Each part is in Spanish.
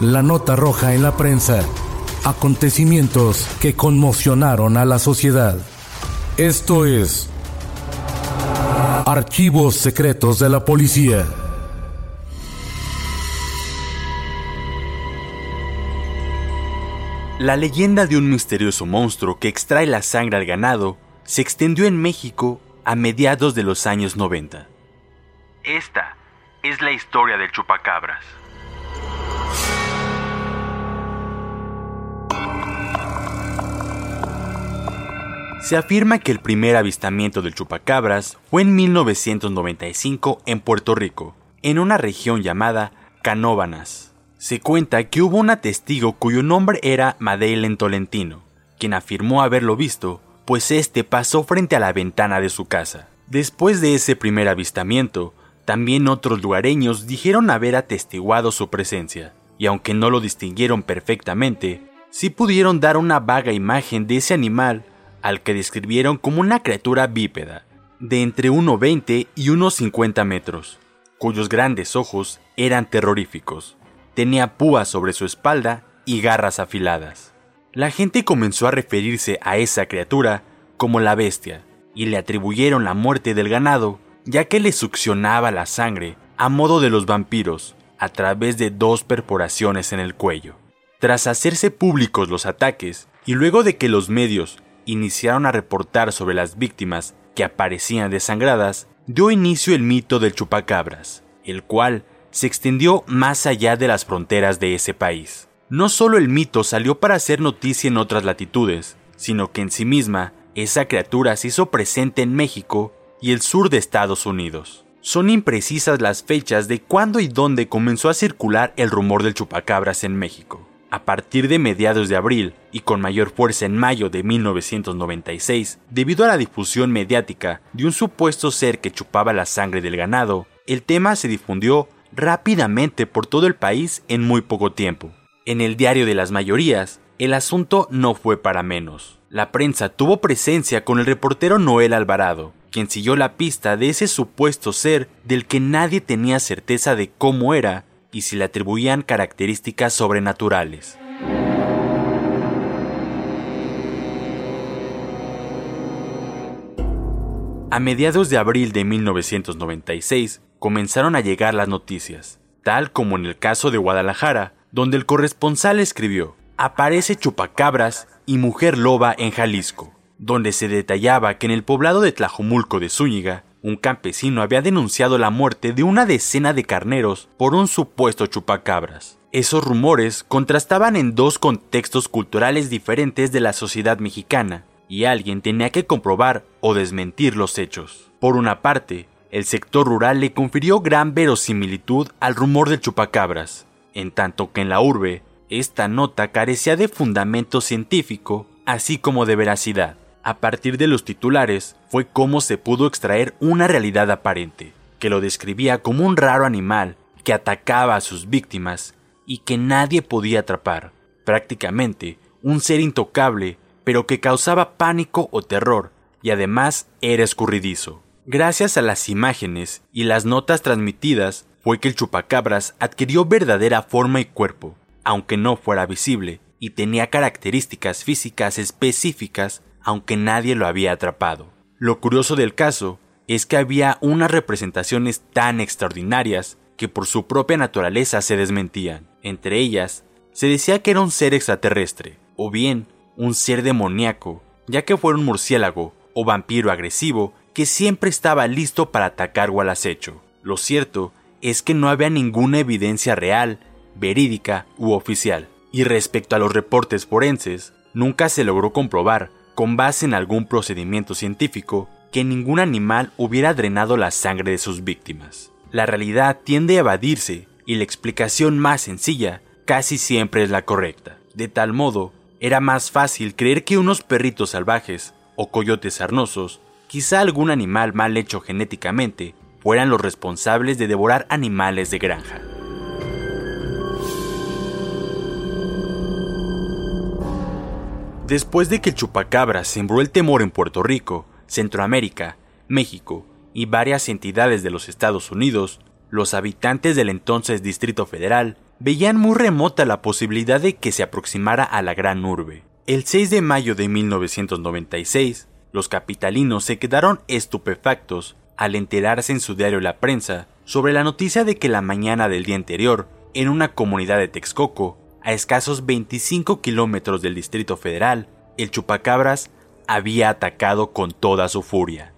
La nota roja en la prensa. Acontecimientos que conmocionaron a la sociedad. Esto es Archivos Secretos de la Policía. La leyenda de un misterioso monstruo que extrae la sangre al ganado se extendió en México a mediados de los años 90. Esta es la historia del chupacabras. Se afirma que el primer avistamiento del chupacabras fue en 1995 en Puerto Rico, en una región llamada Canóbanas. Se cuenta que hubo una testigo cuyo nombre era Madeleine Tolentino, quien afirmó haberlo visto, pues este pasó frente a la ventana de su casa. Después de ese primer avistamiento, también otros lugareños dijeron haber atestiguado su presencia, y aunque no lo distinguieron perfectamente, sí pudieron dar una vaga imagen de ese animal al que describieron como una criatura bípeda, de entre 1,20 y 1,50 metros, cuyos grandes ojos eran terroríficos. Tenía púas sobre su espalda y garras afiladas. La gente comenzó a referirse a esa criatura como la bestia, y le atribuyeron la muerte del ganado, ya que le succionaba la sangre a modo de los vampiros, a través de dos perforaciones en el cuello. Tras hacerse públicos los ataques, y luego de que los medios iniciaron a reportar sobre las víctimas que aparecían desangradas, dio inicio el mito del chupacabras, el cual se extendió más allá de las fronteras de ese país. No solo el mito salió para hacer noticia en otras latitudes, sino que en sí misma esa criatura se hizo presente en México y el sur de Estados Unidos. Son imprecisas las fechas de cuándo y dónde comenzó a circular el rumor del chupacabras en México. A partir de mediados de abril y con mayor fuerza en mayo de 1996, debido a la difusión mediática de un supuesto ser que chupaba la sangre del ganado, el tema se difundió rápidamente por todo el país en muy poco tiempo. En el diario de las mayorías, el asunto no fue para menos. La prensa tuvo presencia con el reportero Noel Alvarado, quien siguió la pista de ese supuesto ser del que nadie tenía certeza de cómo era y si le atribuían características sobrenaturales. A mediados de abril de 1996 comenzaron a llegar las noticias, tal como en el caso de Guadalajara, donde el corresponsal escribió, aparece chupacabras y mujer loba en Jalisco, donde se detallaba que en el poblado de Tlajomulco de Zúñiga, un campesino había denunciado la muerte de una decena de carneros por un supuesto chupacabras. Esos rumores contrastaban en dos contextos culturales diferentes de la sociedad mexicana, y alguien tenía que comprobar o desmentir los hechos. Por una parte, el sector rural le confirió gran verosimilitud al rumor del chupacabras, en tanto que en la urbe, esta nota carecía de fundamento científico, así como de veracidad. A partir de los titulares fue como se pudo extraer una realidad aparente, que lo describía como un raro animal que atacaba a sus víctimas y que nadie podía atrapar, prácticamente un ser intocable, pero que causaba pánico o terror, y además era escurridizo. Gracias a las imágenes y las notas transmitidas fue que el chupacabras adquirió verdadera forma y cuerpo, aunque no fuera visible, y tenía características físicas específicas, aunque nadie lo había atrapado. Lo curioso del caso es que había unas representaciones tan extraordinarias que por su propia naturaleza se desmentían. Entre ellas, se decía que era un ser extraterrestre, o bien un ser demoníaco, ya que fuera un murciélago o vampiro agresivo que siempre estaba listo para atacar o al acecho. Lo cierto es que no había ninguna evidencia real, verídica u oficial. Y respecto a los reportes forenses, nunca se logró comprobar, con base en algún procedimiento científico, que ningún animal hubiera drenado la sangre de sus víctimas. La realidad tiende a evadirse y la explicación más sencilla casi siempre es la correcta. De tal modo, era más fácil creer que unos perritos salvajes o coyotes sarnosos, quizá algún animal mal hecho genéticamente, fueran los responsables de devorar animales de granja. Después de que el chupacabra sembró el temor en Puerto Rico, Centroamérica, México y varias entidades de los Estados Unidos, los habitantes del entonces Distrito Federal veían muy remota la posibilidad de que se aproximara a la gran urbe. El 6 de mayo de 1996, los capitalinos se quedaron estupefactos al enterarse en su diario La Prensa sobre la noticia de que la mañana del día anterior, en una comunidad de Texcoco, a escasos 25 kilómetros del Distrito Federal, el chupacabras había atacado con toda su furia.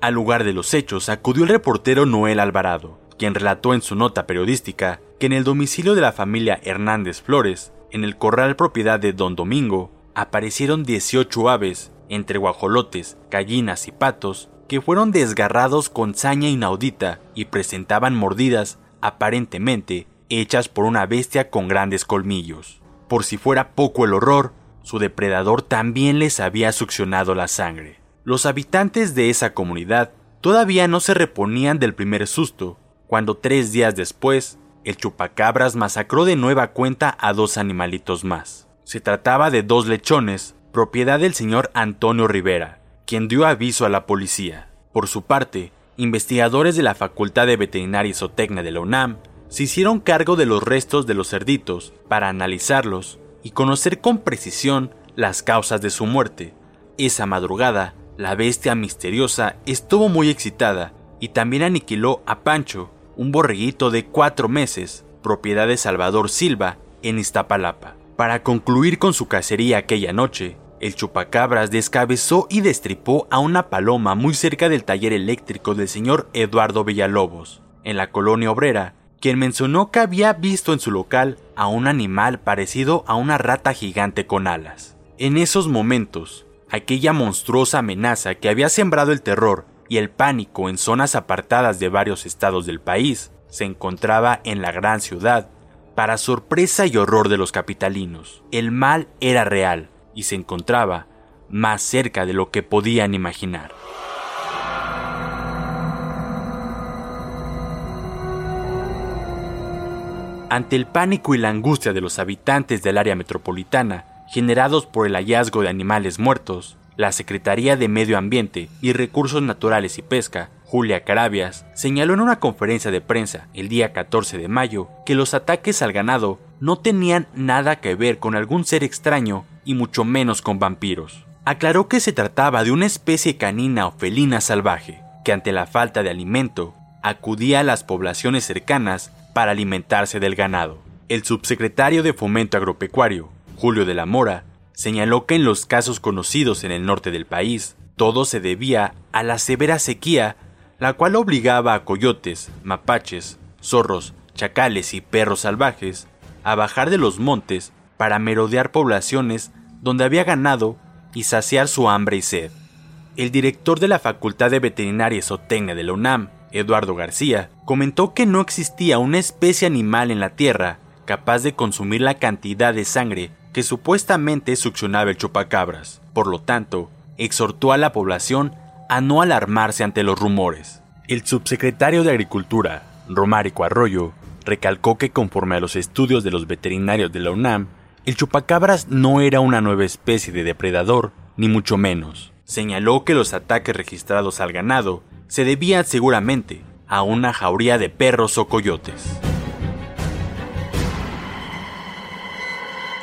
Al lugar de los hechos acudió el reportero Noel Alvarado, quien relató en su nota periodística que en el domicilio de la familia Hernández Flores, en el corral propiedad de Don Domingo, aparecieron 18 aves, entre guajolotes, gallinas y patos, que fueron desgarrados con saña inaudita y presentaban mordidas, aparentemente, hechas por una bestia con grandes colmillos. Por si fuera poco el horror, su depredador también les había succionado la sangre. Los habitantes de esa comunidad todavía no se reponían del primer susto, cuando tres días después, el chupacabras masacró de nueva cuenta a dos animalitos más. Se trataba de dos lechones, propiedad del señor Antonio Rivera, quien dio aviso a la policía. Por su parte, investigadores de la Facultad de Veterinaria y Zootecnia de la UNAM se hicieron cargo de los restos de los cerditos para analizarlos y conocer con precisión las causas de su muerte. Esa madrugada, la bestia misteriosa estuvo muy excitada y también aniquiló a Pancho, un borreguito de cuatro meses, propiedad de Salvador Silva, en Iztapalapa. Para concluir con su cacería aquella noche, el chupacabras descabezó y destripó a una paloma muy cerca del taller eléctrico del señor Eduardo Villalobos, en la colonia obrera, quien mencionó que había visto en su local a un animal parecido a una rata gigante con alas. En esos momentos, aquella monstruosa amenaza que había sembrado el terror y el pánico en zonas apartadas de varios estados del país, se encontraba en la gran ciudad. Para sorpresa y horror de los capitalinos, el mal era real y se encontraba más cerca de lo que podían imaginar. Ante el pánico y la angustia de los habitantes del área metropolitana, generados por el hallazgo de animales muertos, la Secretaría de Medio Ambiente y Recursos Naturales y Pesca, Julia Carabias, señaló en una conferencia de prensa el día 14 de mayo que los ataques al ganado no tenían nada que ver con algún ser extraño y mucho menos con vampiros. Aclaró que se trataba de una especie canina o felina salvaje, que ante la falta de alimento acudía a las poblaciones cercanas para alimentarse del ganado. El subsecretario de Fomento Agropecuario, Julio de la Mora, señaló que en los casos conocidos en el norte del país, todo se debía a la severa sequía, la cual obligaba a coyotes, mapaches, zorros, chacales y perros salvajes a bajar de los montes para merodear poblaciones donde había ganado y saciar su hambre y sed. El director de la Facultad de Veterinaria y de la UNAM, Eduardo García, comentó que no existía una especie animal en la Tierra capaz de consumir la cantidad de sangre que supuestamente succionaba el chupacabras. Por lo tanto, exhortó a la población a no alarmarse ante los rumores. El subsecretario de Agricultura, Romárico Arroyo, recalcó que conforme a los estudios de los veterinarios de la UNAM, el chupacabras no era una nueva especie de depredador, ni mucho menos. Señaló que los ataques registrados al ganado se debían seguramente a una jauría de perros o coyotes.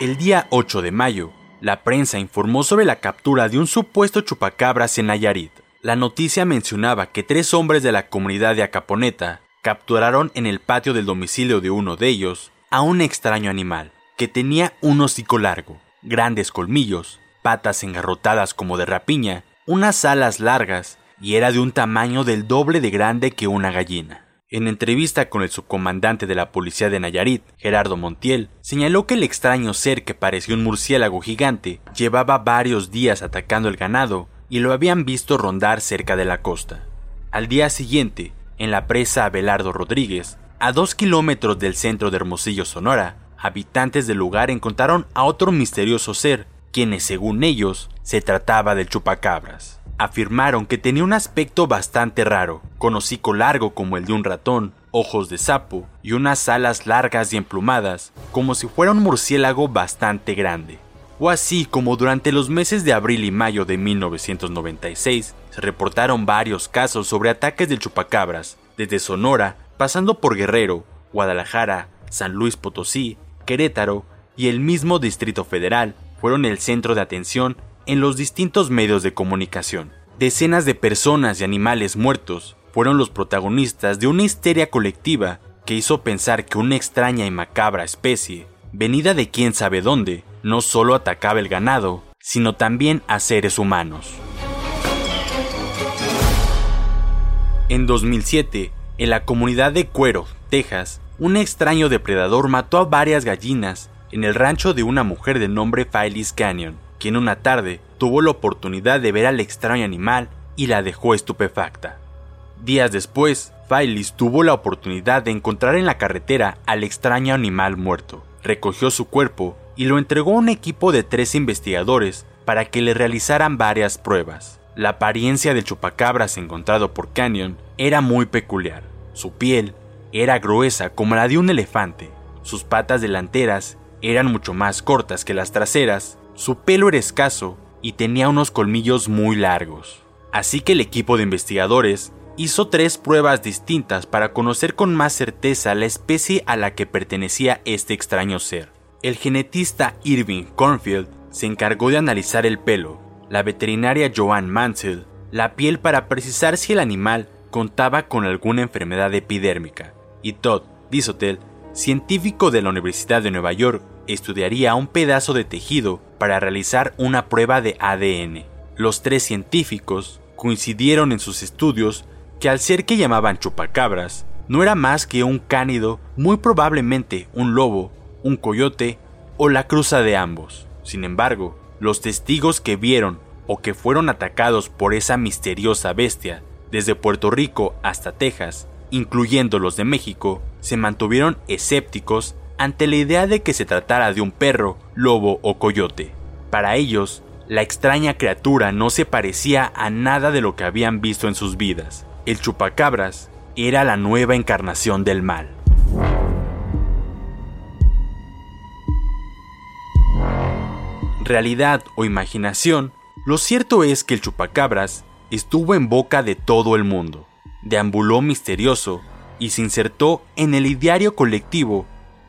El día 8 de mayo, la prensa informó sobre la captura de un supuesto chupacabras en Nayarit. La noticia mencionaba que tres hombres de la comunidad de Acaponeta capturaron en el patio del domicilio de uno de ellos a un extraño animal que tenía un hocico largo, grandes colmillos, patas engarrotadas como de rapiña, unas alas largas y era de un tamaño del doble de grande que una gallina. En entrevista con el subcomandante de la policía de Nayarit, Gerardo Montiel, señaló que el extraño ser que parecía un murciélago gigante llevaba varios días atacando el ganado y lo habían visto rondar cerca de la costa. Al día siguiente, en la presa Abelardo Rodríguez, a dos kilómetros del centro de Hermosillo, Sonora, habitantes del lugar encontraron a otro misterioso ser, quienes según ellos se trataba del chupacabras. Afirmaron que tenía un aspecto bastante raro, con hocico largo como el de un ratón, ojos de sapo y unas alas largas y emplumadas, como si fuera un murciélago bastante grande. O así como durante los meses de abril y mayo de 1996 se reportaron varios casos sobre ataques del chupacabras, desde Sonora, pasando por Guerrero, Guadalajara, San Luis Potosí, Querétaro y el mismo Distrito Federal, fueron el centro de atención en los distintos medios de comunicación. Decenas de personas y animales muertos fueron los protagonistas de una histeria colectiva que hizo pensar que una extraña y macabra especie, venida de quién sabe dónde, no solo atacaba el ganado, sino también a seres humanos. En 2007, en la comunidad de Cuero, Texas, un extraño depredador mató a varias gallinas en el rancho de una mujer de nombre Phyllis Canyon quien una tarde tuvo la oportunidad de ver al extraño animal y la dejó estupefacta. Días después, Phyllis tuvo la oportunidad de encontrar en la carretera al extraño animal muerto. Recogió su cuerpo y lo entregó a un equipo de tres investigadores para que le realizaran varias pruebas. La apariencia del chupacabras encontrado por Canyon era muy peculiar. Su piel era gruesa como la de un elefante. Sus patas delanteras eran mucho más cortas que las traseras su pelo era escaso y tenía unos colmillos muy largos. Así que el equipo de investigadores hizo tres pruebas distintas para conocer con más certeza la especie a la que pertenecía este extraño ser. El genetista Irving Cornfield se encargó de analizar el pelo, la veterinaria Joan Mansell la piel para precisar si el animal contaba con alguna enfermedad epidérmica, y Todd Disotel, científico de la Universidad de Nueva York, estudiaría un pedazo de tejido para realizar una prueba de ADN. Los tres científicos coincidieron en sus estudios que al ser que llamaban chupacabras, no era más que un cánido, muy probablemente un lobo, un coyote o la cruza de ambos. Sin embargo, los testigos que vieron o que fueron atacados por esa misteriosa bestia, desde Puerto Rico hasta Texas, incluyendo los de México, se mantuvieron escépticos ante la idea de que se tratara de un perro, lobo o coyote. Para ellos, la extraña criatura no se parecía a nada de lo que habían visto en sus vidas. El chupacabras era la nueva encarnación del mal. Realidad o imaginación, lo cierto es que el chupacabras estuvo en boca de todo el mundo, deambuló misterioso y se insertó en el ideario colectivo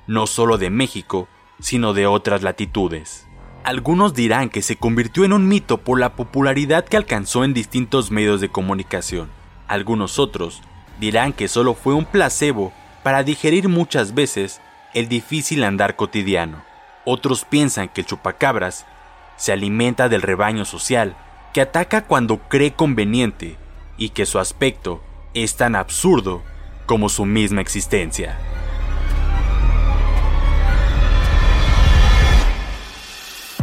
no solo de México, sino de otras latitudes. Algunos dirán que se convirtió en un mito por la popularidad que alcanzó en distintos medios de comunicación. Algunos otros dirán que solo fue un placebo para digerir muchas veces el difícil andar cotidiano. Otros piensan que el chupacabras se alimenta del rebaño social, que ataca cuando cree conveniente y que su aspecto es tan absurdo como su misma existencia.